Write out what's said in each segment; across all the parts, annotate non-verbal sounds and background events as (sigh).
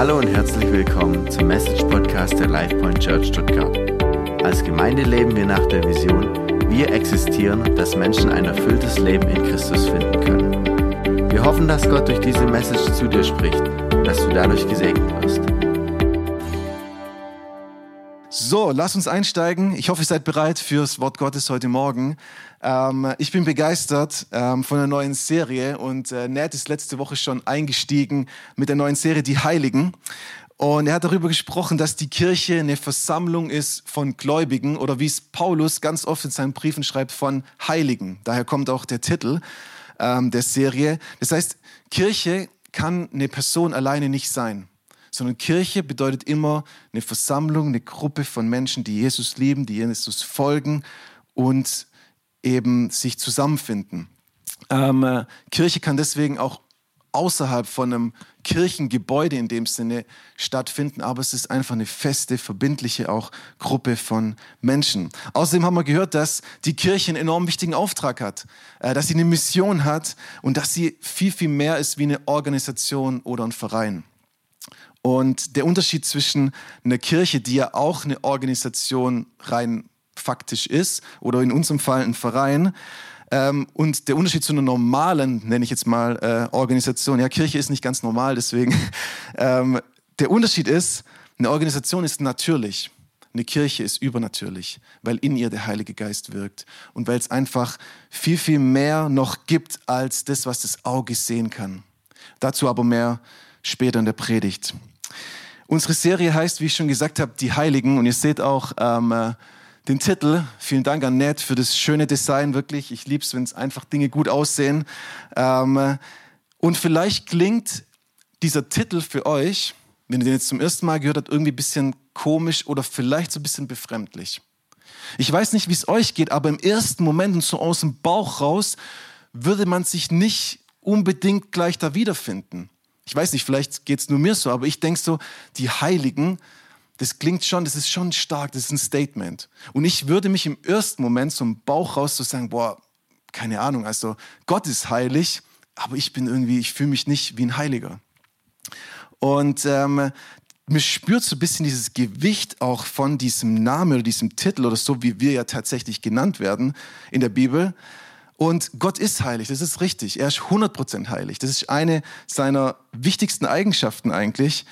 Hallo und herzlich willkommen zum Message Podcast der LifePoint Church Stuttgart. Als Gemeinde leben wir nach der Vision, wir existieren, dass Menschen ein erfülltes Leben in Christus finden können. Wir hoffen, dass Gott durch diese Message zu dir spricht und dass du dadurch gesegnet wirst. So, lass uns einsteigen. Ich hoffe, ihr seid bereit fürs Wort Gottes heute Morgen. Ähm, ich bin begeistert ähm, von der neuen Serie und äh, Ned ist letzte Woche schon eingestiegen mit der neuen Serie Die Heiligen. Und er hat darüber gesprochen, dass die Kirche eine Versammlung ist von Gläubigen oder wie es Paulus ganz oft in seinen Briefen schreibt, von Heiligen. Daher kommt auch der Titel ähm, der Serie. Das heißt, Kirche kann eine Person alleine nicht sein sondern Kirche bedeutet immer eine Versammlung, eine Gruppe von Menschen, die Jesus lieben, die Jesus folgen und eben sich zusammenfinden. Ähm, äh, Kirche kann deswegen auch außerhalb von einem Kirchengebäude in dem Sinne stattfinden, aber es ist einfach eine feste, verbindliche auch Gruppe von Menschen. Außerdem haben wir gehört, dass die Kirche einen enorm wichtigen Auftrag hat, äh, dass sie eine Mission hat und dass sie viel, viel mehr ist wie eine Organisation oder ein Verein. Und der Unterschied zwischen einer Kirche, die ja auch eine Organisation rein faktisch ist, oder in unserem Fall ein Verein, ähm, und der Unterschied zu einer normalen, nenne ich jetzt mal, äh, Organisation, ja, Kirche ist nicht ganz normal, deswegen, (laughs) ähm, der Unterschied ist, eine Organisation ist natürlich. Eine Kirche ist übernatürlich, weil in ihr der Heilige Geist wirkt und weil es einfach viel, viel mehr noch gibt als das, was das Auge sehen kann. Dazu aber mehr später in der Predigt. Unsere Serie heißt, wie ich schon gesagt habe, die Heiligen. Und ihr seht auch ähm, äh, den Titel. Vielen Dank an Ned für das schöne Design. Wirklich, ich liebe es, wenn es einfach Dinge gut aussehen. Ähm, äh, und vielleicht klingt dieser Titel für euch, wenn ihr den jetzt zum ersten Mal gehört habt, irgendwie ein bisschen komisch oder vielleicht so ein bisschen befremdlich. Ich weiß nicht, wie es euch geht, aber im ersten Moment und so aus dem Bauch raus würde man sich nicht unbedingt gleich da wiederfinden. Ich weiß nicht, vielleicht geht es nur mir so, aber ich denke so, die Heiligen, das klingt schon, das ist schon stark, das ist ein Statement. Und ich würde mich im ersten Moment so im Bauch raus so sagen, boah, keine Ahnung, also Gott ist heilig, aber ich bin irgendwie, ich fühle mich nicht wie ein Heiliger. Und ähm, mir spürt so ein bisschen dieses Gewicht auch von diesem Namen oder diesem Titel oder so, wie wir ja tatsächlich genannt werden in der Bibel. Und Gott ist heilig, das ist richtig. Er ist 100% heilig. Das ist eine seiner wichtigsten Eigenschaften eigentlich.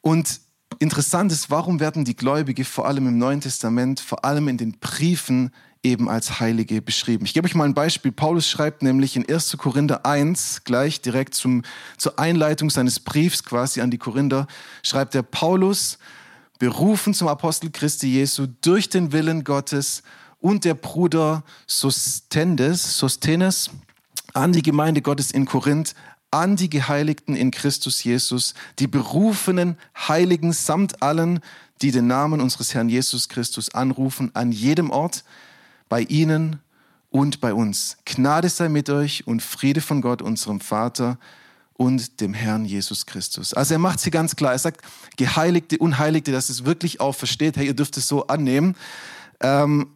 Und interessant ist, warum werden die Gläubige vor allem im Neuen Testament, vor allem in den Briefen eben als Heilige beschrieben. Ich gebe euch mal ein Beispiel. Paulus schreibt nämlich in 1. Korinther 1, gleich direkt zum, zur Einleitung seines Briefs quasi an die Korinther, schreibt er Paulus, berufen zum Apostel Christi Jesu durch den Willen Gottes und der Bruder Sostenes, Sostenes an die Gemeinde Gottes in Korinth, an die Geheiligten in Christus Jesus, die berufenen Heiligen samt allen, die den Namen unseres Herrn Jesus Christus anrufen, an jedem Ort, bei ihnen und bei uns. Gnade sei mit euch und Friede von Gott, unserem Vater und dem Herrn Jesus Christus. Also er macht sie ganz klar. Er sagt, Geheiligte, Unheiligte, dass es wirklich auch versteht, hey, ihr dürft es so annehmen. Ähm,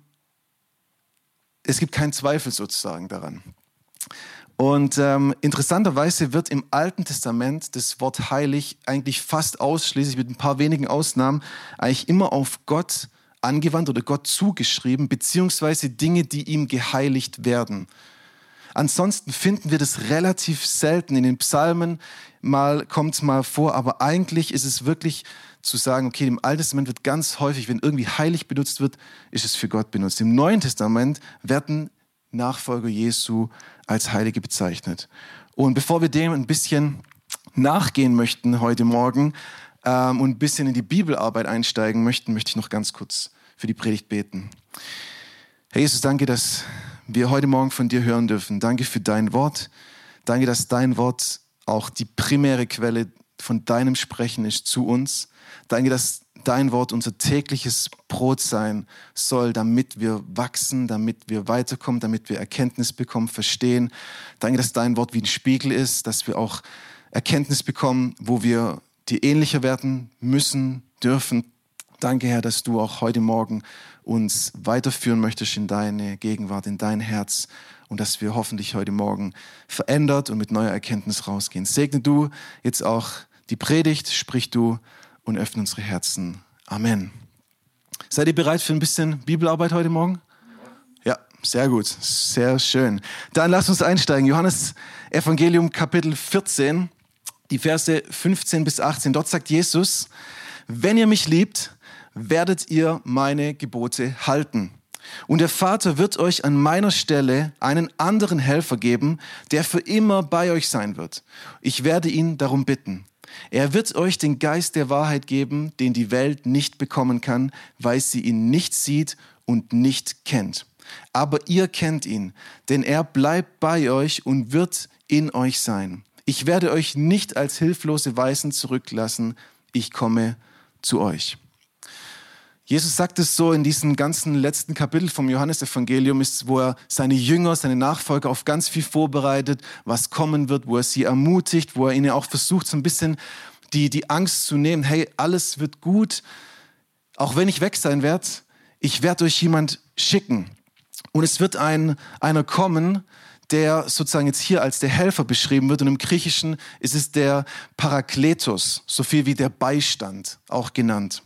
es gibt keinen Zweifel sozusagen daran. Und ähm, interessanterweise wird im Alten Testament das Wort heilig eigentlich fast ausschließlich mit ein paar wenigen Ausnahmen eigentlich immer auf Gott angewandt oder Gott zugeschrieben, beziehungsweise Dinge, die ihm geheiligt werden. Ansonsten finden wir das relativ selten. In den Psalmen mal kommt es mal vor, aber eigentlich ist es wirklich zu sagen, okay, im Alten Testament wird ganz häufig, wenn irgendwie heilig benutzt wird, ist es für Gott benutzt. Im Neuen Testament werden Nachfolger Jesu als Heilige bezeichnet. Und bevor wir dem ein bisschen nachgehen möchten heute Morgen ähm, und ein bisschen in die Bibelarbeit einsteigen möchten, möchte ich noch ganz kurz für die Predigt beten. Herr Jesus, danke, dass wir heute Morgen von dir hören dürfen. Danke für dein Wort. Danke, dass dein Wort auch die primäre Quelle von deinem Sprechen ist zu uns. Danke, dass dein Wort unser tägliches Brot sein soll, damit wir wachsen, damit wir weiterkommen, damit wir Erkenntnis bekommen, verstehen. Danke, dass dein Wort wie ein Spiegel ist, dass wir auch Erkenntnis bekommen, wo wir dir ähnlicher werden müssen, dürfen. Danke, Herr, dass du auch heute Morgen uns weiterführen möchtest in deine Gegenwart, in dein Herz und dass wir hoffentlich heute Morgen verändert und mit neuer Erkenntnis rausgehen. Segne du jetzt auch die Predigt, sprich du und öffne unsere Herzen. Amen. Seid ihr bereit für ein bisschen Bibelarbeit heute Morgen? Ja, sehr gut, sehr schön. Dann lasst uns einsteigen. Johannes Evangelium Kapitel 14, die Verse 15 bis 18. Dort sagt Jesus, wenn ihr mich liebt, werdet ihr meine Gebote halten. Und der Vater wird euch an meiner Stelle einen anderen Helfer geben, der für immer bei euch sein wird. Ich werde ihn darum bitten. Er wird euch den Geist der Wahrheit geben, den die Welt nicht bekommen kann, weil sie ihn nicht sieht und nicht kennt. Aber ihr kennt ihn, denn er bleibt bei euch und wird in euch sein. Ich werde euch nicht als hilflose Weisen zurücklassen, ich komme zu euch. Jesus sagt es so in diesem ganzen letzten Kapitel vom Johannesevangelium, ist, wo er seine Jünger, seine Nachfolger auf ganz viel vorbereitet, was kommen wird, wo er sie ermutigt, wo er ihnen auch versucht, so ein bisschen die, die Angst zu nehmen, hey, alles wird gut, auch wenn ich weg sein werde, ich werde euch jemand schicken. Und es wird ein, einer kommen, der sozusagen jetzt hier als der Helfer beschrieben wird. Und im Griechischen ist es der Parakletos, so viel wie der Beistand auch genannt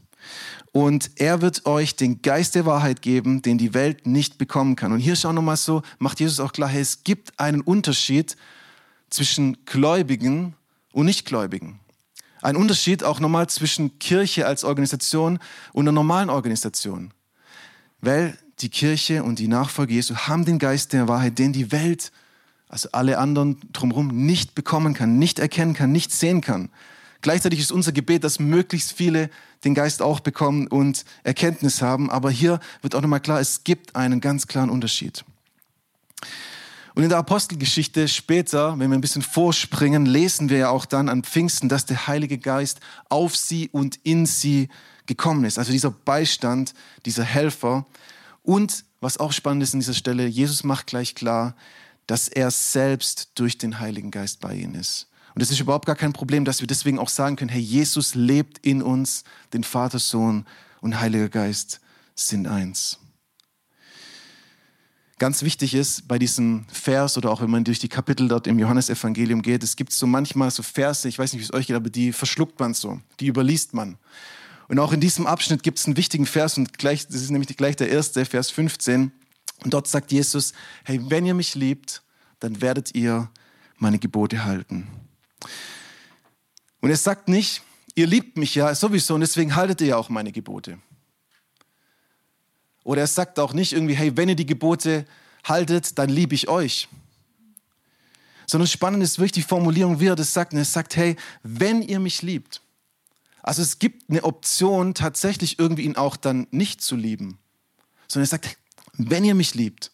und er wird euch den Geist der Wahrheit geben, den die Welt nicht bekommen kann. Und hier ist auch nochmal so, macht Jesus auch klar, hey, es gibt einen Unterschied zwischen Gläubigen und Nichtgläubigen. Ein Unterschied auch nochmal zwischen Kirche als Organisation und einer normalen Organisation. Weil die Kirche und die Nachfolge Jesu haben den Geist der Wahrheit, den die Welt, also alle anderen drumherum, nicht bekommen kann, nicht erkennen kann, nicht sehen kann. Gleichzeitig ist unser Gebet, dass möglichst viele den Geist auch bekommen und Erkenntnis haben. Aber hier wird auch nochmal klar, es gibt einen ganz klaren Unterschied. Und in der Apostelgeschichte später, wenn wir ein bisschen vorspringen, lesen wir ja auch dann an Pfingsten, dass der Heilige Geist auf sie und in sie gekommen ist. Also dieser Beistand, dieser Helfer. Und was auch spannend ist an dieser Stelle, Jesus macht gleich klar, dass er selbst durch den Heiligen Geist bei ihnen ist. Und es ist überhaupt gar kein Problem, dass wir deswegen auch sagen können, hey, Jesus lebt in uns, den Vater, Sohn und Heiliger Geist sind eins. Ganz wichtig ist bei diesem Vers oder auch wenn man durch die Kapitel dort im Johannesevangelium geht, es gibt so manchmal so Verse, ich weiß nicht, wie es euch geht, aber die verschluckt man so, die überliest man. Und auch in diesem Abschnitt gibt es einen wichtigen Vers und gleich, das ist nämlich gleich der erste, Vers 15. Und dort sagt Jesus, hey, wenn ihr mich liebt, dann werdet ihr meine Gebote halten. Und er sagt nicht, ihr liebt mich ja sowieso und deswegen haltet ihr ja auch meine Gebote. Oder er sagt auch nicht irgendwie, hey, wenn ihr die Gebote haltet, dann liebe ich euch. Sondern spannend ist wirklich die Formulierung, wie er das sagt. Und er sagt, hey, wenn ihr mich liebt. Also es gibt eine Option, tatsächlich irgendwie ihn auch dann nicht zu lieben. Sondern er sagt, wenn ihr mich liebt,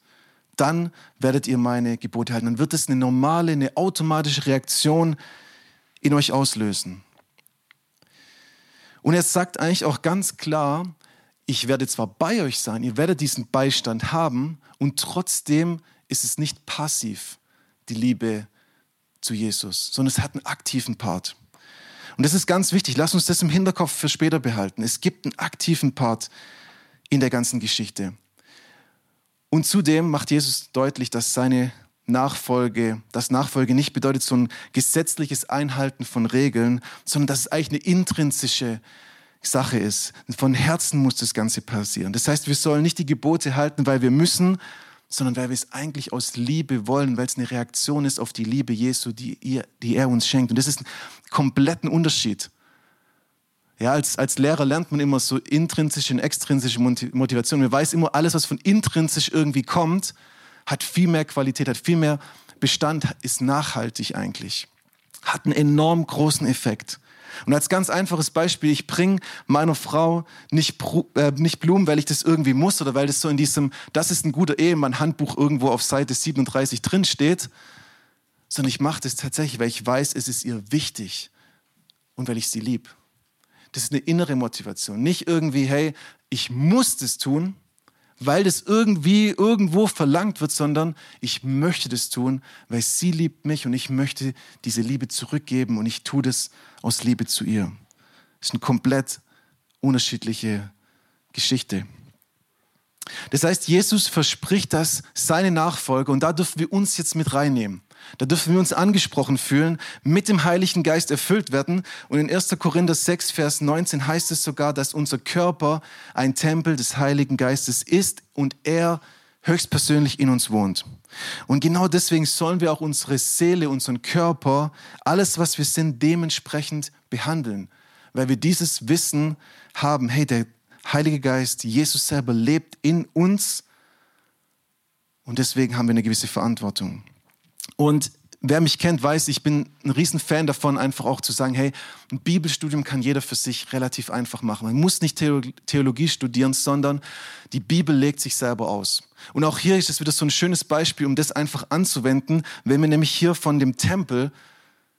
dann werdet ihr meine Gebote halten. Dann wird es eine normale, eine automatische Reaktion in euch auslösen. Und er sagt eigentlich auch ganz klar, ich werde zwar bei euch sein, ihr werdet diesen Beistand haben und trotzdem ist es nicht passiv, die Liebe zu Jesus, sondern es hat einen aktiven Part. Und das ist ganz wichtig, lass uns das im Hinterkopf für später behalten. Es gibt einen aktiven Part in der ganzen Geschichte. Und zudem macht Jesus deutlich, dass seine Nachfolge, dass Nachfolge nicht bedeutet so ein gesetzliches Einhalten von Regeln, sondern dass es eigentlich eine intrinsische Sache ist. Von Herzen muss das Ganze passieren. Das heißt, wir sollen nicht die Gebote halten, weil wir müssen, sondern weil wir es eigentlich aus Liebe wollen, weil es eine Reaktion ist auf die Liebe Jesu, die, ihr, die er uns schenkt. Und das ist ein kompletten Unterschied. Ja, als, als Lehrer lernt man immer so intrinsische und extrinsische Motivation. Man weiß immer, alles, was von intrinsisch irgendwie kommt, hat viel mehr Qualität, hat viel mehr Bestand, ist nachhaltig eigentlich. Hat einen enorm großen Effekt. Und als ganz einfaches Beispiel, ich bringe meiner Frau nicht, äh, nicht Blumen, weil ich das irgendwie muss oder weil das so in diesem, das ist ein guter Ehemann Handbuch irgendwo auf Seite 37 drin steht, sondern ich mache das tatsächlich, weil ich weiß, es ist ihr wichtig und weil ich sie lieb. Das ist eine innere Motivation. Nicht irgendwie, hey, ich muss das tun, weil das irgendwie irgendwo verlangt wird, sondern ich möchte das tun, weil sie liebt mich und ich möchte diese Liebe zurückgeben und ich tue das aus Liebe zu ihr. Das ist eine komplett unterschiedliche Geschichte. Das heißt, Jesus verspricht das seine Nachfolger und da dürfen wir uns jetzt mit reinnehmen. Da dürfen wir uns angesprochen fühlen, mit dem Heiligen Geist erfüllt werden. Und in 1. Korinther 6, Vers 19 heißt es sogar, dass unser Körper ein Tempel des Heiligen Geistes ist und er höchstpersönlich in uns wohnt. Und genau deswegen sollen wir auch unsere Seele, unseren Körper, alles, was wir sind, dementsprechend behandeln. Weil wir dieses Wissen haben, hey, der Heilige Geist, Jesus selber lebt in uns und deswegen haben wir eine gewisse Verantwortung. Und wer mich kennt, weiß, ich bin ein Riesenfan davon, einfach auch zu sagen, hey, ein Bibelstudium kann jeder für sich relativ einfach machen. Man muss nicht Theologie studieren, sondern die Bibel legt sich selber aus. Und auch hier ist es wieder so ein schönes Beispiel, um das einfach anzuwenden. Wenn wir nämlich hier von dem Tempel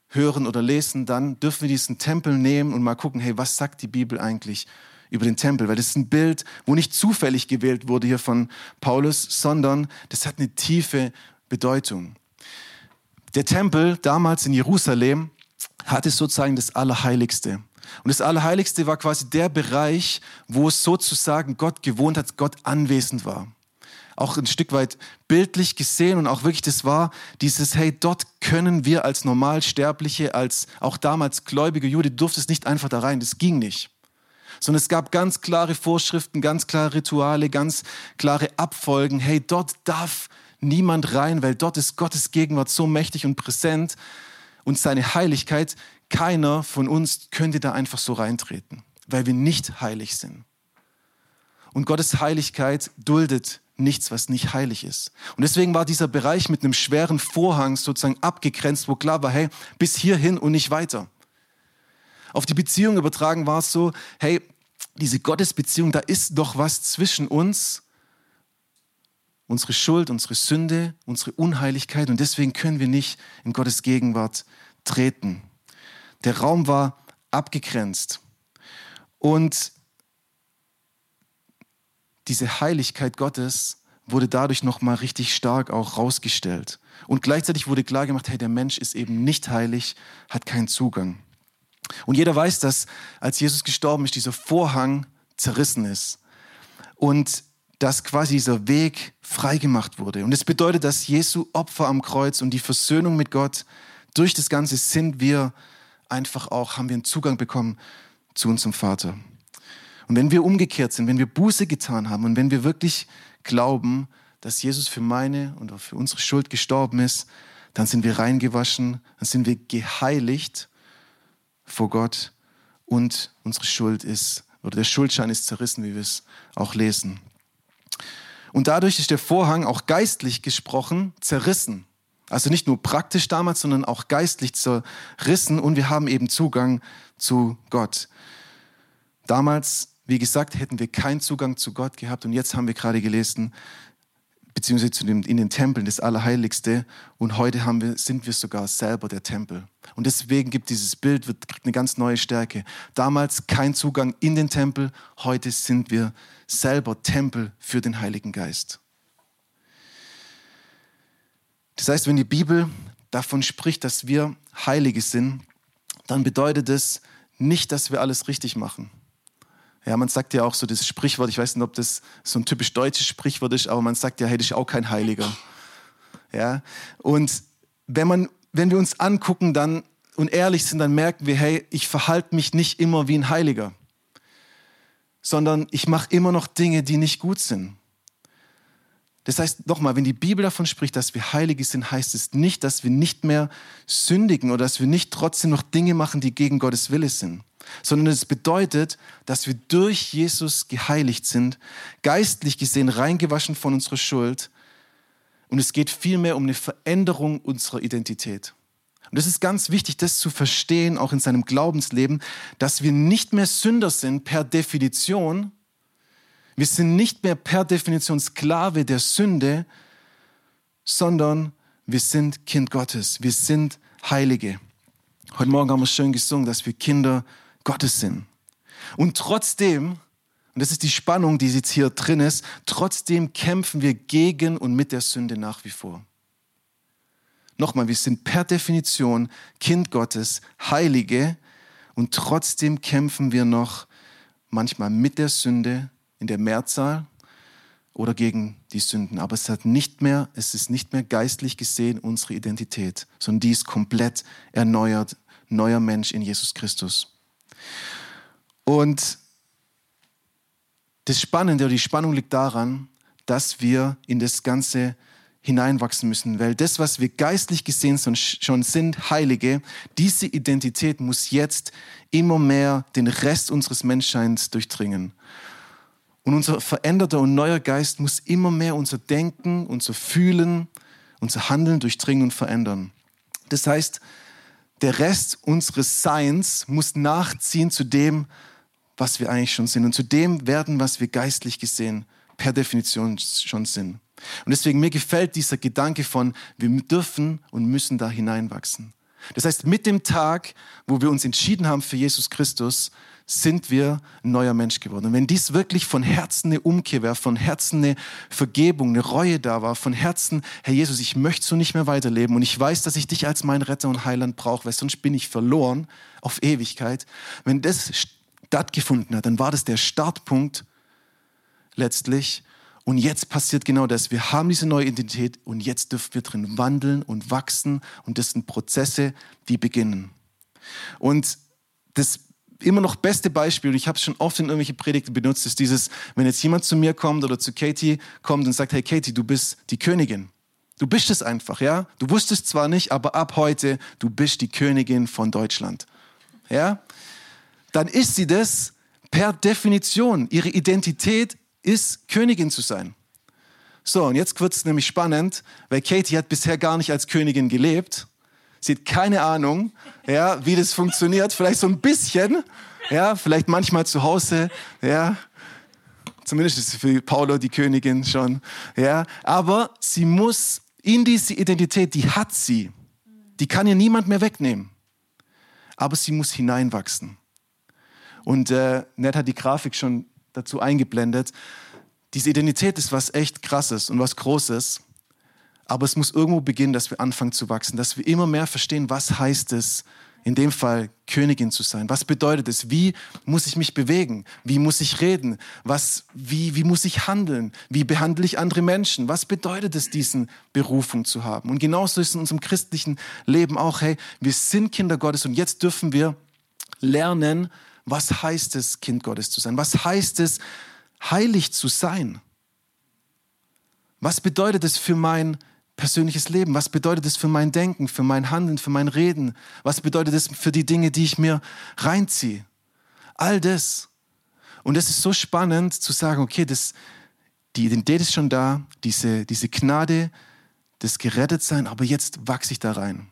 hören oder lesen, dann dürfen wir diesen Tempel nehmen und mal gucken, hey, was sagt die Bibel eigentlich über den Tempel, weil das ist ein Bild, wo nicht zufällig gewählt wurde hier von Paulus, sondern das hat eine tiefe Bedeutung. Der Tempel damals in Jerusalem hatte sozusagen das Allerheiligste. Und das Allerheiligste war quasi der Bereich, wo sozusagen Gott gewohnt hat, Gott anwesend war. Auch ein Stück weit bildlich gesehen und auch wirklich das war dieses, hey, dort können wir als Normalsterbliche, als auch damals gläubige Jude, durftest nicht einfach da rein, das ging nicht sondern es gab ganz klare Vorschriften, ganz klare Rituale, ganz klare Abfolgen. Hey, dort darf niemand rein, weil dort ist Gottes Gegenwart so mächtig und präsent und seine Heiligkeit. Keiner von uns könnte da einfach so reintreten, weil wir nicht heilig sind. Und Gottes Heiligkeit duldet nichts, was nicht heilig ist. Und deswegen war dieser Bereich mit einem schweren Vorhang sozusagen abgegrenzt, wo klar war, hey, bis hierhin und nicht weiter. Auf die Beziehung übertragen war es so, hey, diese Gottesbeziehung, da ist doch was zwischen uns, unsere Schuld, unsere Sünde, unsere Unheiligkeit und deswegen können wir nicht in Gottes Gegenwart treten. Der Raum war abgegrenzt und diese Heiligkeit Gottes wurde dadurch noch mal richtig stark auch rausgestellt und gleichzeitig wurde klar gemacht, hey, der Mensch ist eben nicht heilig, hat keinen Zugang. Und jeder weiß, dass als Jesus gestorben ist, dieser Vorhang zerrissen ist und dass quasi dieser Weg freigemacht wurde. Und es das bedeutet, dass Jesu Opfer am Kreuz und die Versöhnung mit Gott, durch das Ganze sind wir einfach auch, haben wir einen Zugang bekommen zu unserem Vater. Und wenn wir umgekehrt sind, wenn wir Buße getan haben und wenn wir wirklich glauben, dass Jesus für meine und für unsere Schuld gestorben ist, dann sind wir reingewaschen, dann sind wir geheiligt vor Gott und unsere Schuld ist, oder der Schuldschein ist zerrissen, wie wir es auch lesen. Und dadurch ist der Vorhang auch geistlich gesprochen zerrissen. Also nicht nur praktisch damals, sondern auch geistlich zerrissen und wir haben eben Zugang zu Gott. Damals, wie gesagt, hätten wir keinen Zugang zu Gott gehabt und jetzt haben wir gerade gelesen, beziehungsweise zu dem, in den Tempeln das Allerheiligste. Und heute haben wir, sind wir sogar selber der Tempel. Und deswegen gibt dieses Bild, wird, kriegt eine ganz neue Stärke. Damals kein Zugang in den Tempel, heute sind wir selber Tempel für den Heiligen Geist. Das heißt, wenn die Bibel davon spricht, dass wir Heilige sind, dann bedeutet es nicht, dass wir alles richtig machen. Ja, man sagt ja auch so das Sprichwort, ich weiß nicht, ob das so ein typisch deutsches Sprichwort ist, aber man sagt ja, hey, das ist auch kein Heiliger. Ja, und wenn man, wenn wir uns angucken dann und ehrlich sind, dann merken wir, hey, ich verhalte mich nicht immer wie ein Heiliger, sondern ich mache immer noch Dinge, die nicht gut sind. Das heißt, nochmal, wenn die Bibel davon spricht, dass wir Heilige sind, heißt es nicht, dass wir nicht mehr sündigen oder dass wir nicht trotzdem noch Dinge machen, die gegen Gottes Wille sind, sondern es bedeutet, dass wir durch Jesus geheiligt sind, geistlich gesehen reingewaschen von unserer Schuld. Und es geht vielmehr um eine Veränderung unserer Identität. Und es ist ganz wichtig, das zu verstehen, auch in seinem Glaubensleben, dass wir nicht mehr Sünder sind per Definition, wir sind nicht mehr per Definition Sklave der Sünde, sondern wir sind Kind Gottes. Wir sind Heilige. Heute Morgen haben wir schön gesungen, dass wir Kinder Gottes sind. Und trotzdem, und das ist die Spannung, die jetzt hier drin ist, trotzdem kämpfen wir gegen und mit der Sünde nach wie vor. Nochmal, wir sind per Definition Kind Gottes, Heilige, und trotzdem kämpfen wir noch manchmal mit der Sünde, in der Mehrzahl, oder gegen die Sünden. Aber es hat nicht mehr, es ist nicht mehr geistlich gesehen unsere Identität, sondern die ist komplett erneuert, neuer Mensch in Jesus Christus. Und das Spannende oder die Spannung liegt daran, dass wir in das Ganze hineinwachsen müssen, weil das, was wir geistlich gesehen schon sind, Heilige, diese Identität muss jetzt immer mehr den Rest unseres Menschseins durchdringen. Und unser veränderter und neuer Geist muss immer mehr unser Denken, unser Fühlen, unser Handeln durchdringen und verändern. Das heißt, der Rest unseres Seins muss nachziehen zu dem, was wir eigentlich schon sind und zu dem werden, was wir geistlich gesehen per Definition schon sind. Und deswegen mir gefällt dieser Gedanke von, wir dürfen und müssen da hineinwachsen. Das heißt, mit dem Tag, wo wir uns entschieden haben für Jesus Christus, sind wir ein neuer Mensch geworden. Und wenn dies wirklich von Herzen eine Umkehr wäre, von Herzen eine Vergebung, eine Reue da war, von Herzen, Herr Jesus, ich möchte so nicht mehr weiterleben und ich weiß, dass ich dich als mein Retter und Heiland brauche, weil sonst bin ich verloren auf Ewigkeit. Wenn das stattgefunden hat, dann war das der Startpunkt letztlich und jetzt passiert genau das. Wir haben diese neue Identität und jetzt dürfen wir drin wandeln und wachsen. Und das sind Prozesse, die beginnen. Und das immer noch beste Beispiel, und ich habe es schon oft in irgendwelche Predigten benutzt, ist dieses, wenn jetzt jemand zu mir kommt oder zu Katie kommt und sagt, hey Katie, du bist die Königin. Du bist es einfach, ja? Du wusstest zwar nicht, aber ab heute, du bist die Königin von Deutschland. Ja? Dann ist sie das per Definition. Ihre Identität ist, Königin zu sein. So, und jetzt wird es nämlich spannend, weil Katie hat bisher gar nicht als Königin gelebt. Sie hat keine Ahnung, ja, wie das funktioniert. Vielleicht so ein bisschen, ja, vielleicht manchmal zu Hause, ja. Zumindest ist für Paulo die Königin schon, ja. Aber sie muss in diese Identität, die hat sie. Die kann ihr niemand mehr wegnehmen. Aber sie muss hineinwachsen. Und äh, Ned hat die Grafik schon dazu eingeblendet. Diese Identität ist was echt Krasses und was Großes. Aber es muss irgendwo beginnen, dass wir anfangen zu wachsen, dass wir immer mehr verstehen, was heißt es, in dem Fall Königin zu sein. Was bedeutet es? Wie muss ich mich bewegen? Wie muss ich reden? Was, wie, wie muss ich handeln? Wie behandle ich andere Menschen? Was bedeutet es, diesen Berufung zu haben? Und genauso ist es in unserem christlichen Leben auch, hey, wir sind Kinder Gottes und jetzt dürfen wir lernen, was heißt es, Kind Gottes zu sein? Was heißt es, heilig zu sein? Was bedeutet es für mein persönliches Leben? Was bedeutet es für mein Denken, für mein Handeln, für mein Reden? Was bedeutet es für die Dinge, die ich mir reinziehe? All das. Und es ist so spannend zu sagen, okay, das, die Identität ist schon da, diese, diese Gnade, das Gerettetsein, aber jetzt wachse ich da rein.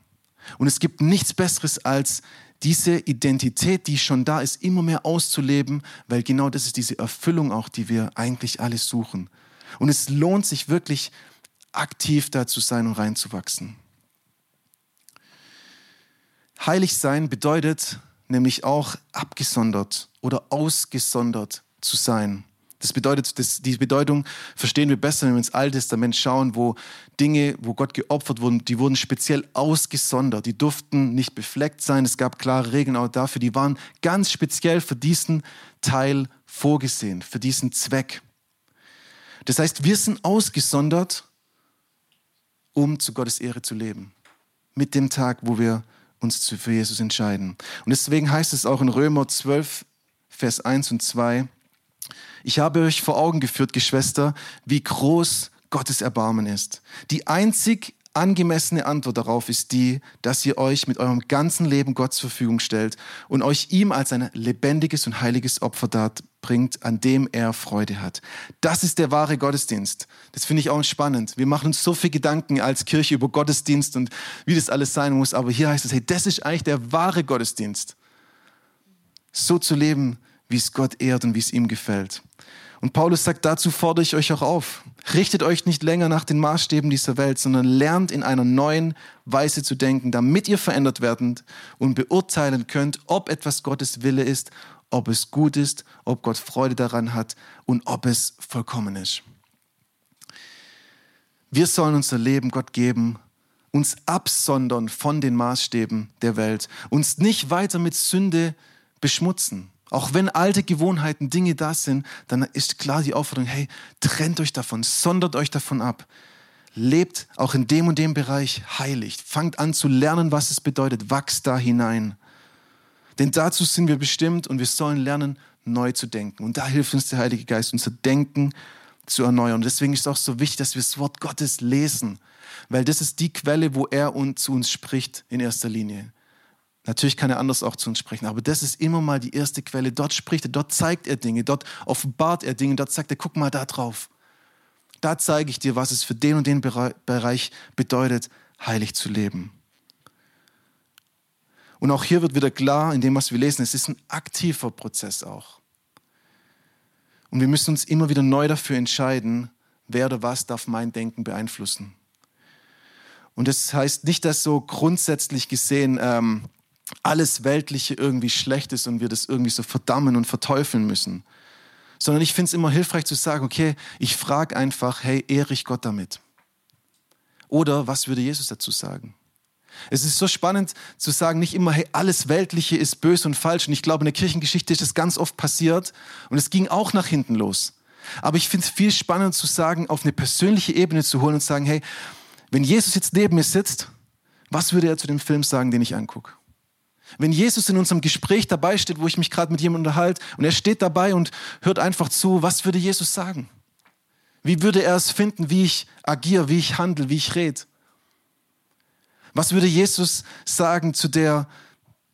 Und es gibt nichts Besseres als diese Identität, die schon da ist, immer mehr auszuleben, weil genau das ist diese Erfüllung auch, die wir eigentlich alle suchen. Und es lohnt sich wirklich aktiv da zu sein und reinzuwachsen. Heilig sein bedeutet nämlich auch abgesondert oder ausgesondert zu sein. Das bedeutet, das, die Bedeutung verstehen wir besser, wenn wir ins Alte Testament schauen, wo Dinge, wo Gott geopfert wurden, die wurden speziell ausgesondert. Die durften nicht befleckt sein. Es gab klare Regeln auch dafür. Die waren ganz speziell für diesen Teil vorgesehen, für diesen Zweck. Das heißt, wir sind ausgesondert, um zu Gottes Ehre zu leben. Mit dem Tag, wo wir uns für Jesus entscheiden. Und deswegen heißt es auch in Römer 12, Vers 1 und 2, ich habe euch vor Augen geführt, Geschwister, wie groß Gottes Erbarmen ist. Die einzig angemessene Antwort darauf ist die, dass ihr euch mit eurem ganzen Leben Gott zur Verfügung stellt und euch ihm als ein lebendiges und heiliges Opfer bringt, an dem er Freude hat. Das ist der wahre Gottesdienst. Das finde ich auch spannend. Wir machen uns so viel Gedanken als Kirche über Gottesdienst und wie das alles sein muss, aber hier heißt es, hey, das ist eigentlich der wahre Gottesdienst. So zu leben, wie es Gott ehrt und wie es ihm gefällt. Und Paulus sagt, dazu fordere ich euch auch auf. Richtet euch nicht länger nach den Maßstäben dieser Welt, sondern lernt in einer neuen Weise zu denken, damit ihr verändert werdet und beurteilen könnt, ob etwas Gottes Wille ist, ob es gut ist, ob Gott Freude daran hat und ob es vollkommen ist. Wir sollen unser Leben Gott geben, uns absondern von den Maßstäben der Welt, uns nicht weiter mit Sünde beschmutzen Auch wenn alte Gewohnheiten, Dinge da sind, dann ist klar die Aufforderung, hey, trennt euch davon, sondert euch davon ab. Lebt auch in dem und dem Bereich heilig. Fangt an zu lernen, was es bedeutet. Wachst da hinein. Denn dazu sind wir bestimmt und wir sollen lernen, neu zu denken. Und da hilft uns der Heilige Geist, unser Denken zu erneuern. Und deswegen ist es auch so wichtig, dass wir das Wort Gottes lesen, weil das ist die Quelle, wo er uns, zu uns spricht in erster Linie. Natürlich kann er anders auch zu uns sprechen, aber das ist immer mal die erste Quelle. Dort spricht er, dort zeigt er Dinge, dort offenbart er Dinge, dort sagt er, guck mal da drauf. Da zeige ich dir, was es für den und den Bereich bedeutet, heilig zu leben. Und auch hier wird wieder klar, in dem, was wir lesen, es ist ein aktiver Prozess auch. Und wir müssen uns immer wieder neu dafür entscheiden, wer oder was darf mein Denken beeinflussen. Und das heißt nicht, dass so grundsätzlich gesehen ähm, alles Weltliche irgendwie schlecht ist und wir das irgendwie so verdammen und verteufeln müssen. Sondern ich finde es immer hilfreich zu sagen, okay, ich frage einfach, hey, ehre ich Gott damit? Oder was würde Jesus dazu sagen? Es ist so spannend zu sagen, nicht immer, hey, alles Weltliche ist böse und falsch. Und ich glaube, in der Kirchengeschichte ist das ganz oft passiert. Und es ging auch nach hinten los. Aber ich finde es viel spannender zu sagen, auf eine persönliche Ebene zu holen und zu sagen, hey, wenn Jesus jetzt neben mir sitzt, was würde er zu dem Film sagen, den ich angucke? Wenn Jesus in unserem Gespräch dabei steht, wo ich mich gerade mit jemandem unterhalte, und er steht dabei und hört einfach zu, was würde Jesus sagen? Wie würde er es finden, wie ich agiere, wie ich handle, wie ich rede? Was würde Jesus sagen zu der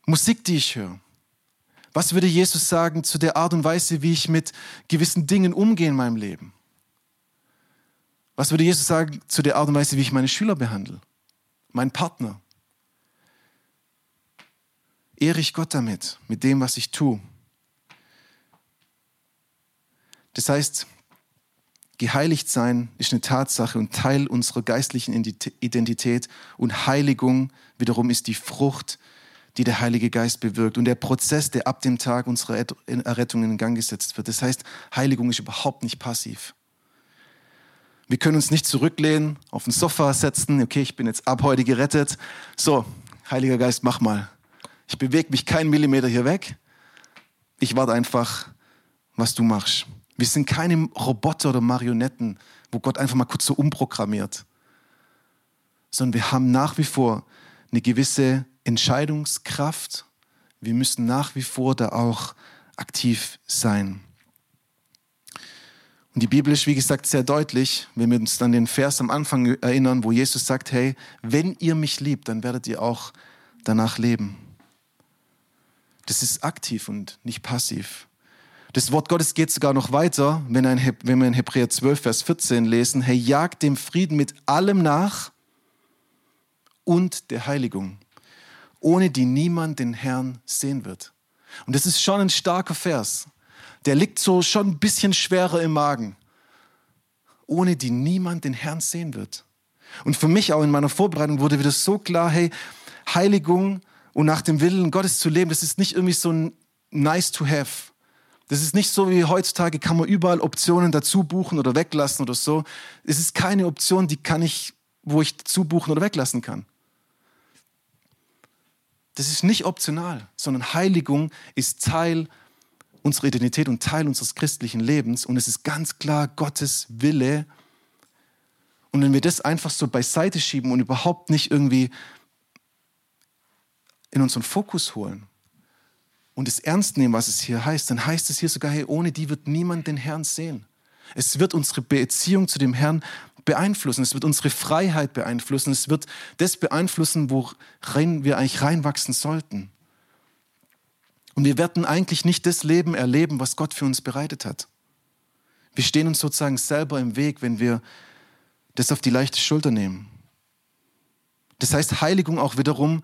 Musik, die ich höre? Was würde Jesus sagen zu der Art und Weise, wie ich mit gewissen Dingen umgehe in meinem Leben? Was würde Jesus sagen zu der Art und Weise, wie ich meine Schüler behandle? Meinen Partner? Ehre ich Gott damit, mit dem, was ich tue? Das heißt, Geheiligt sein ist eine Tatsache und Teil unserer geistlichen Identität und Heiligung wiederum ist die Frucht, die der Heilige Geist bewirkt und der Prozess, der ab dem Tag unserer Errettung in Gang gesetzt wird. Das heißt, Heiligung ist überhaupt nicht passiv. Wir können uns nicht zurücklehnen, auf den Sofa setzen, okay, ich bin jetzt ab heute gerettet. So, Heiliger Geist, mach mal. Ich bewege mich keinen Millimeter hier weg. Ich warte einfach, was du machst. Wir sind keine Roboter oder Marionetten, wo Gott einfach mal kurz so umprogrammiert, sondern wir haben nach wie vor eine gewisse Entscheidungskraft. Wir müssen nach wie vor da auch aktiv sein. Und die Bibel ist, wie gesagt, sehr deutlich, wenn wir uns dann den Vers am Anfang erinnern, wo Jesus sagt, hey, wenn ihr mich liebt, dann werdet ihr auch danach leben. Das ist aktiv und nicht passiv. Das Wort Gottes geht sogar noch weiter, wenn, wir in Hebräer 12, Vers 14 lesen, hey, jagt dem Frieden mit allem nach und der Heiligung, ohne die niemand den Herrn sehen wird. Und das ist schon ein starker Vers. Der liegt so schon ein bisschen schwerer im Magen. Ohne die niemand den Herrn sehen wird. Und für mich auch in meiner Vorbereitung wurde wieder so klar, hey, Heiligung und nach dem Willen Gottes zu leben, das ist nicht irgendwie so ein nice to have das ist nicht so wie heutzutage, kann man überall Optionen dazu buchen oder weglassen oder so. Es ist keine Option, die kann ich, wo ich dazu buchen oder weglassen kann. Das ist nicht optional, sondern Heiligung ist Teil unserer Identität und Teil unseres christlichen Lebens und es ist ganz klar Gottes Wille. Und wenn wir das einfach so beiseite schieben und überhaupt nicht irgendwie in unseren Fokus holen, und es ernst nehmen, was es hier heißt, dann heißt es hier sogar, hey, ohne die wird niemand den Herrn sehen. Es wird unsere Beziehung zu dem Herrn beeinflussen, es wird unsere Freiheit beeinflussen, es wird das beeinflussen, worin wir eigentlich reinwachsen sollten. Und wir werden eigentlich nicht das Leben erleben, was Gott für uns bereitet hat. Wir stehen uns sozusagen selber im Weg, wenn wir das auf die leichte Schulter nehmen. Das heißt, Heiligung auch wiederum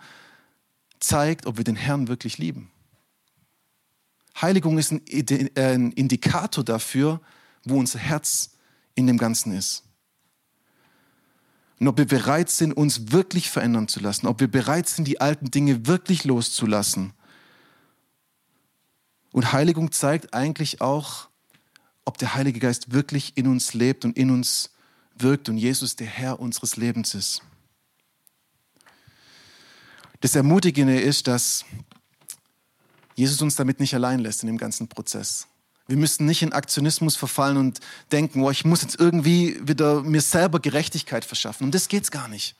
zeigt, ob wir den Herrn wirklich lieben. Heiligung ist ein Indikator dafür, wo unser Herz in dem Ganzen ist. Und ob wir bereit sind, uns wirklich verändern zu lassen, ob wir bereit sind, die alten Dinge wirklich loszulassen. Und Heiligung zeigt eigentlich auch, ob der Heilige Geist wirklich in uns lebt und in uns wirkt und Jesus der Herr unseres Lebens ist. Das Ermutigende ist, dass Jesus uns damit nicht allein lässt in dem ganzen Prozess. Wir müssen nicht in Aktionismus verfallen und denken, oh, ich muss jetzt irgendwie wieder mir selber Gerechtigkeit verschaffen. Und das geht's gar nicht.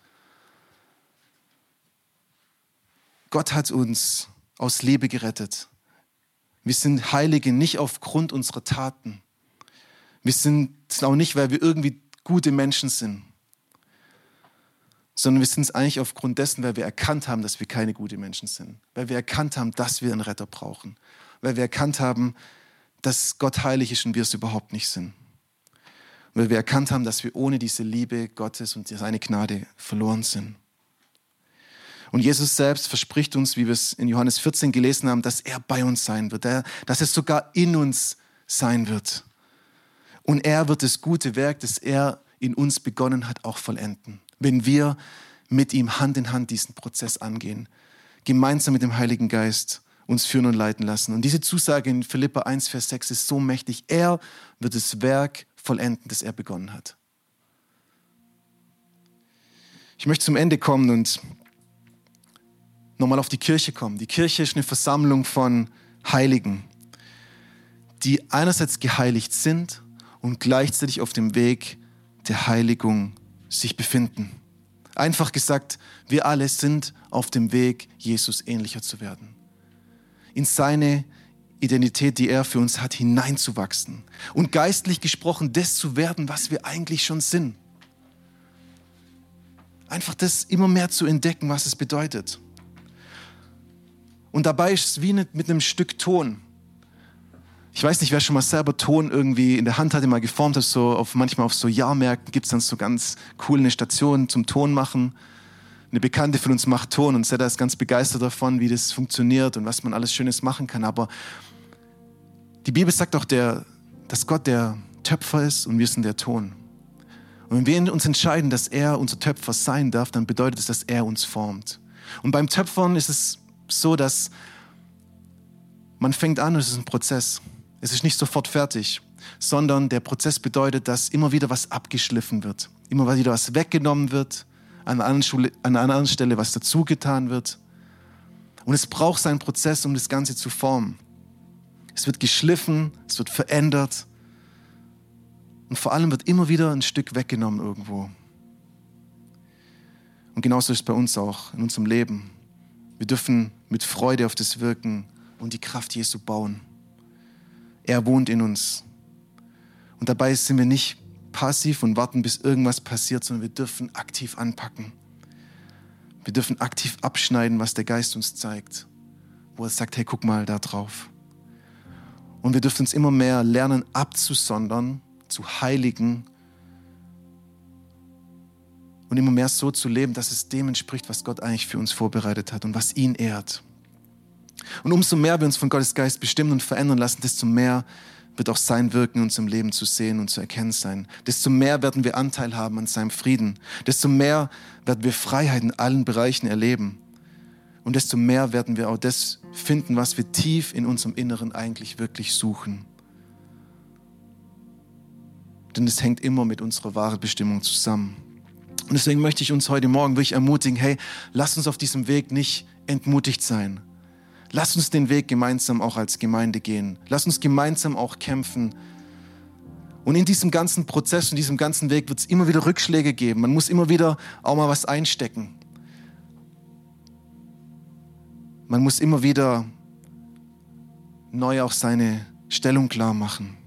Gott hat uns aus Liebe gerettet. Wir sind Heilige nicht aufgrund unserer Taten. Wir sind auch nicht, weil wir irgendwie gute Menschen sind, sondern wir sind es eigentlich aufgrund dessen, weil wir erkannt haben, dass wir keine guten Menschen sind. Weil wir erkannt haben, dass wir einen Retter brauchen. Weil wir erkannt haben, dass Gott heilig ist und wir es überhaupt nicht sind. Weil wir erkannt haben, dass wir ohne diese Liebe Gottes und seine Gnade verloren sind. Und Jesus selbst verspricht uns, wie wir es in Johannes 14 gelesen haben, dass er bei uns sein wird, dass es sogar in uns sein wird. Und er wird das gute Werk, das er in uns begonnen hat, auch vollenden. Wenn wir mit ihm Hand in Hand diesen Prozess angehen, gemeinsam mit dem Heiligen Geist uns führen und leiten lassen. Und diese Zusage in Philippa 1, Vers 6 ist so mächtig. Er wird das Werk vollenden, das er begonnen hat. Ich möchte zum Ende kommen und nochmal auf die Kirche kommen. Die Kirche ist eine Versammlung von Heiligen, die einerseits geheiligt sind und gleichzeitig auf dem Weg der Heiligung sich befinden. Einfach gesagt, wir alle sind auf dem Weg, Jesus ähnlicher zu werden. In seine Identität, die er für uns hat, hineinzuwachsen. Und geistlich gesprochen, das zu werden, was wir eigentlich schon sind. Einfach das immer mehr zu entdecken, was es bedeutet. Und dabei ist es wie mit einem Stück Ton. Ich weiß nicht, wer schon mal selber Ton irgendwie in der Hand hatte, mal geformt hat, so auf, manchmal auf so Jahrmärkten gibt es dann so ganz cool eine Station zum Ton machen. Eine Bekannte von uns macht Ton und Seda ist ganz begeistert davon, wie das funktioniert und was man alles Schönes machen kann. Aber die Bibel sagt auch, der, dass Gott der Töpfer ist und wir sind der Ton. Und wenn wir uns entscheiden, dass er unser Töpfer sein darf, dann bedeutet es, dass er uns formt. Und beim Töpfern ist es so, dass man fängt an und es ist ein Prozess. Es ist nicht sofort fertig, sondern der Prozess bedeutet, dass immer wieder was abgeschliffen wird, immer wieder was weggenommen wird, an einer anderen, Schule, an einer anderen Stelle was dazugetan wird. Und es braucht seinen Prozess, um das Ganze zu formen. Es wird geschliffen, es wird verändert und vor allem wird immer wieder ein Stück weggenommen irgendwo. Und genauso ist es bei uns auch in unserem Leben. Wir dürfen mit Freude auf das wirken und die Kraft Jesu bauen. Er wohnt in uns. Und dabei sind wir nicht passiv und warten, bis irgendwas passiert, sondern wir dürfen aktiv anpacken. Wir dürfen aktiv abschneiden, was der Geist uns zeigt, wo er sagt, hey, guck mal da drauf. Und wir dürfen uns immer mehr lernen, abzusondern, zu heiligen und immer mehr so zu leben, dass es dem entspricht, was Gott eigentlich für uns vorbereitet hat und was ihn ehrt. Und umso mehr wir uns von Gottes Geist bestimmen und verändern lassen, desto mehr wird auch sein Wirken in unserem Leben zu sehen und zu erkennen sein. Desto mehr werden wir Anteil haben an seinem Frieden. Desto mehr werden wir Freiheit in allen Bereichen erleben. Und desto mehr werden wir auch das finden, was wir tief in unserem Inneren eigentlich wirklich suchen. Denn es hängt immer mit unserer wahren Bestimmung zusammen. Und deswegen möchte ich uns heute Morgen wirklich ermutigen, hey, lass uns auf diesem Weg nicht entmutigt sein Lass uns den Weg gemeinsam auch als Gemeinde gehen. Lass uns gemeinsam auch kämpfen. Und in diesem ganzen Prozess, in diesem ganzen Weg wird es immer wieder Rückschläge geben. Man muss immer wieder auch mal was einstecken. Man muss immer wieder neu auch seine Stellung klar machen.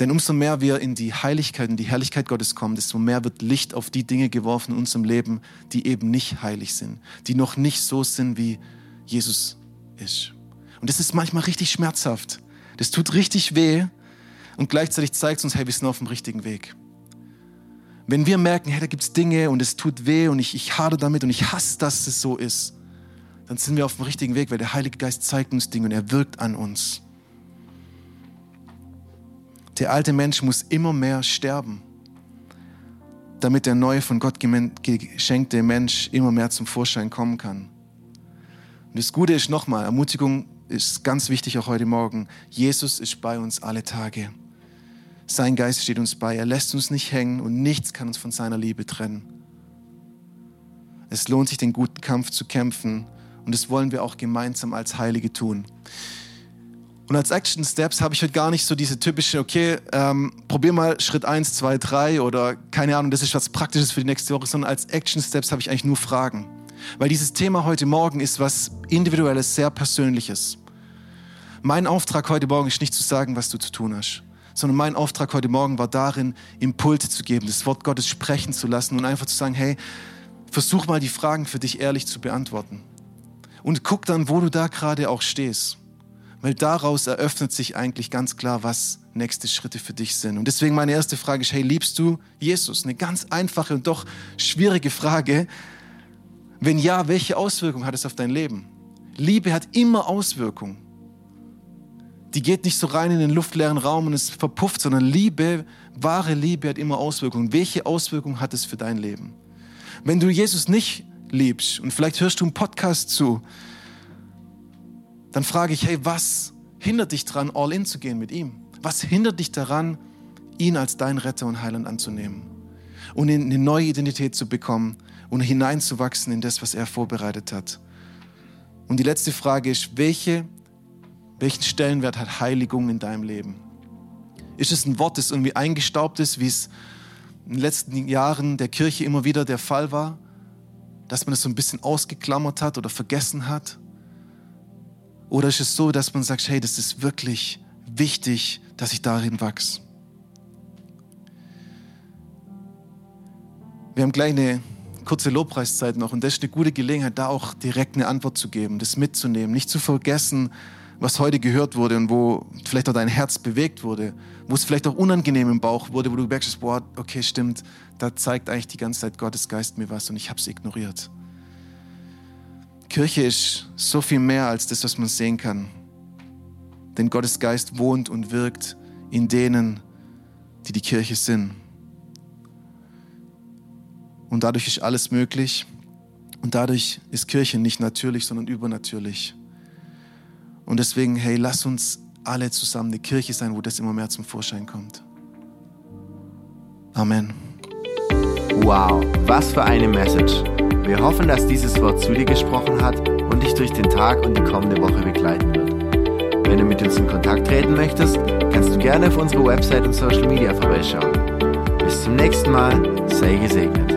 Denn umso mehr wir in die Heiligkeit, in die Herrlichkeit Gottes kommen, desto mehr wird Licht auf die Dinge geworfen in unserem Leben, die eben nicht heilig sind, die noch nicht so sind, wie Jesus ist. Und das ist manchmal richtig schmerzhaft. Das tut richtig weh und gleichzeitig zeigt es uns, hey, wir sind auf dem richtigen Weg. Wenn wir merken, hey, da gibt es Dinge und es tut weh und ich, ich hade damit und ich hasse, dass es so ist, dann sind wir auf dem richtigen Weg, weil der Heilige Geist zeigt uns Dinge und er wirkt an uns. Der alte Mensch muss immer mehr sterben, damit der neue von Gott geschenkte Mensch immer mehr zum Vorschein kommen kann. Und das Gute ist nochmal, Ermutigung ist ganz wichtig auch heute Morgen. Jesus ist bei uns alle Tage. Sein Geist steht uns bei. Er lässt uns nicht hängen und nichts kann uns von seiner Liebe trennen. Es lohnt sich, den guten Kampf zu kämpfen Und das wollen wir auch gemeinsam als Heilige tun. Und als Action Steps habe ich heute gar nicht so diese typische, okay, ähm, probier mal Schritt 1, 2, 3 oder keine Ahnung, das ist was Praktisches für die nächste Woche, sondern als Action Steps habe ich eigentlich nur Fragen. Weil dieses Thema heute Morgen ist was Individuelles, sehr Persönliches. Mein Auftrag heute Morgen ist nicht zu sagen, was du zu tun hast, sondern mein Auftrag heute Morgen war darin, Impulse zu geben, das Wort Gottes sprechen zu lassen und einfach zu sagen, hey, versuch mal die Fragen für dich ehrlich zu beantworten. Und guck dann, wo du da gerade auch stehst weil daraus eröffnet sich eigentlich ganz klar, was nächste Schritte für dich sind. Und deswegen meine erste Frage ist, hey, liebst du Jesus? Eine ganz einfache und doch schwierige Frage. Wenn ja, welche Auswirkungen hat es auf dein Leben? Liebe hat immer Auswirkungen. Die geht nicht so rein in den luftleeren Raum und es verpufft, sondern Liebe, wahre Liebe hat immer Auswirkungen. Welche Auswirkungen hat es für dein Leben? Wenn du Jesus nicht liebst und vielleicht hörst du einen Podcast zu, dann frage ich, hey, was hindert dich daran, all in zu gehen mit ihm? Was hindert dich daran, ihn als dein Retter und Heiland anzunehmen und eine neue Identität zu bekommen und hineinzuwachsen in das, was er vorbereitet hat? Und die letzte Frage ist, welche, welchen Stellenwert hat Heiligung in deinem Leben? Ist es ein Wort, das irgendwie eingestaubt ist, wie es in den letzten Jahren der Kirche immer wieder der Fall war? Dass man es so ein bisschen ausgeklammert hat oder vergessen hat? Oder ist es so, dass man sagt, hey, das ist wirklich wichtig, dass ich darin wachse? Wir haben gleich eine kurze Lobpreiszeit noch und das ist eine gute Gelegenheit, da auch direkt eine Antwort zu geben, das mitzunehmen, nicht zu vergessen, was heute gehört wurde und wo vielleicht auch dein Herz bewegt wurde, wo es vielleicht auch unangenehm im Bauch wurde, wo du merkst, boah, okay, stimmt, da zeigt eigentlich die ganze Zeit Gottes Geist mir was und ich habe es ignoriert. Kirche ist so viel mehr als das, was man sehen kann. Denn Gottes Geist wohnt und wirkt in denen, die die Kirche sind. Und dadurch ist alles möglich. Und dadurch ist Kirche nicht natürlich, sondern übernatürlich. Und deswegen, hey, lass uns alle zusammen eine Kirche sein, wo das immer mehr zum Vorschein kommt. Amen. Wow, was für eine Message. Wir hoffen, dass dieses Wort zu dir gesprochen hat und dich durch den Tag und die kommende Woche begleiten wird. Wenn du mit uns in Kontakt treten möchtest, kannst du gerne auf unsere Website und Social Media vorbeischauen. Bis zum nächsten Mal, sei gesegnet.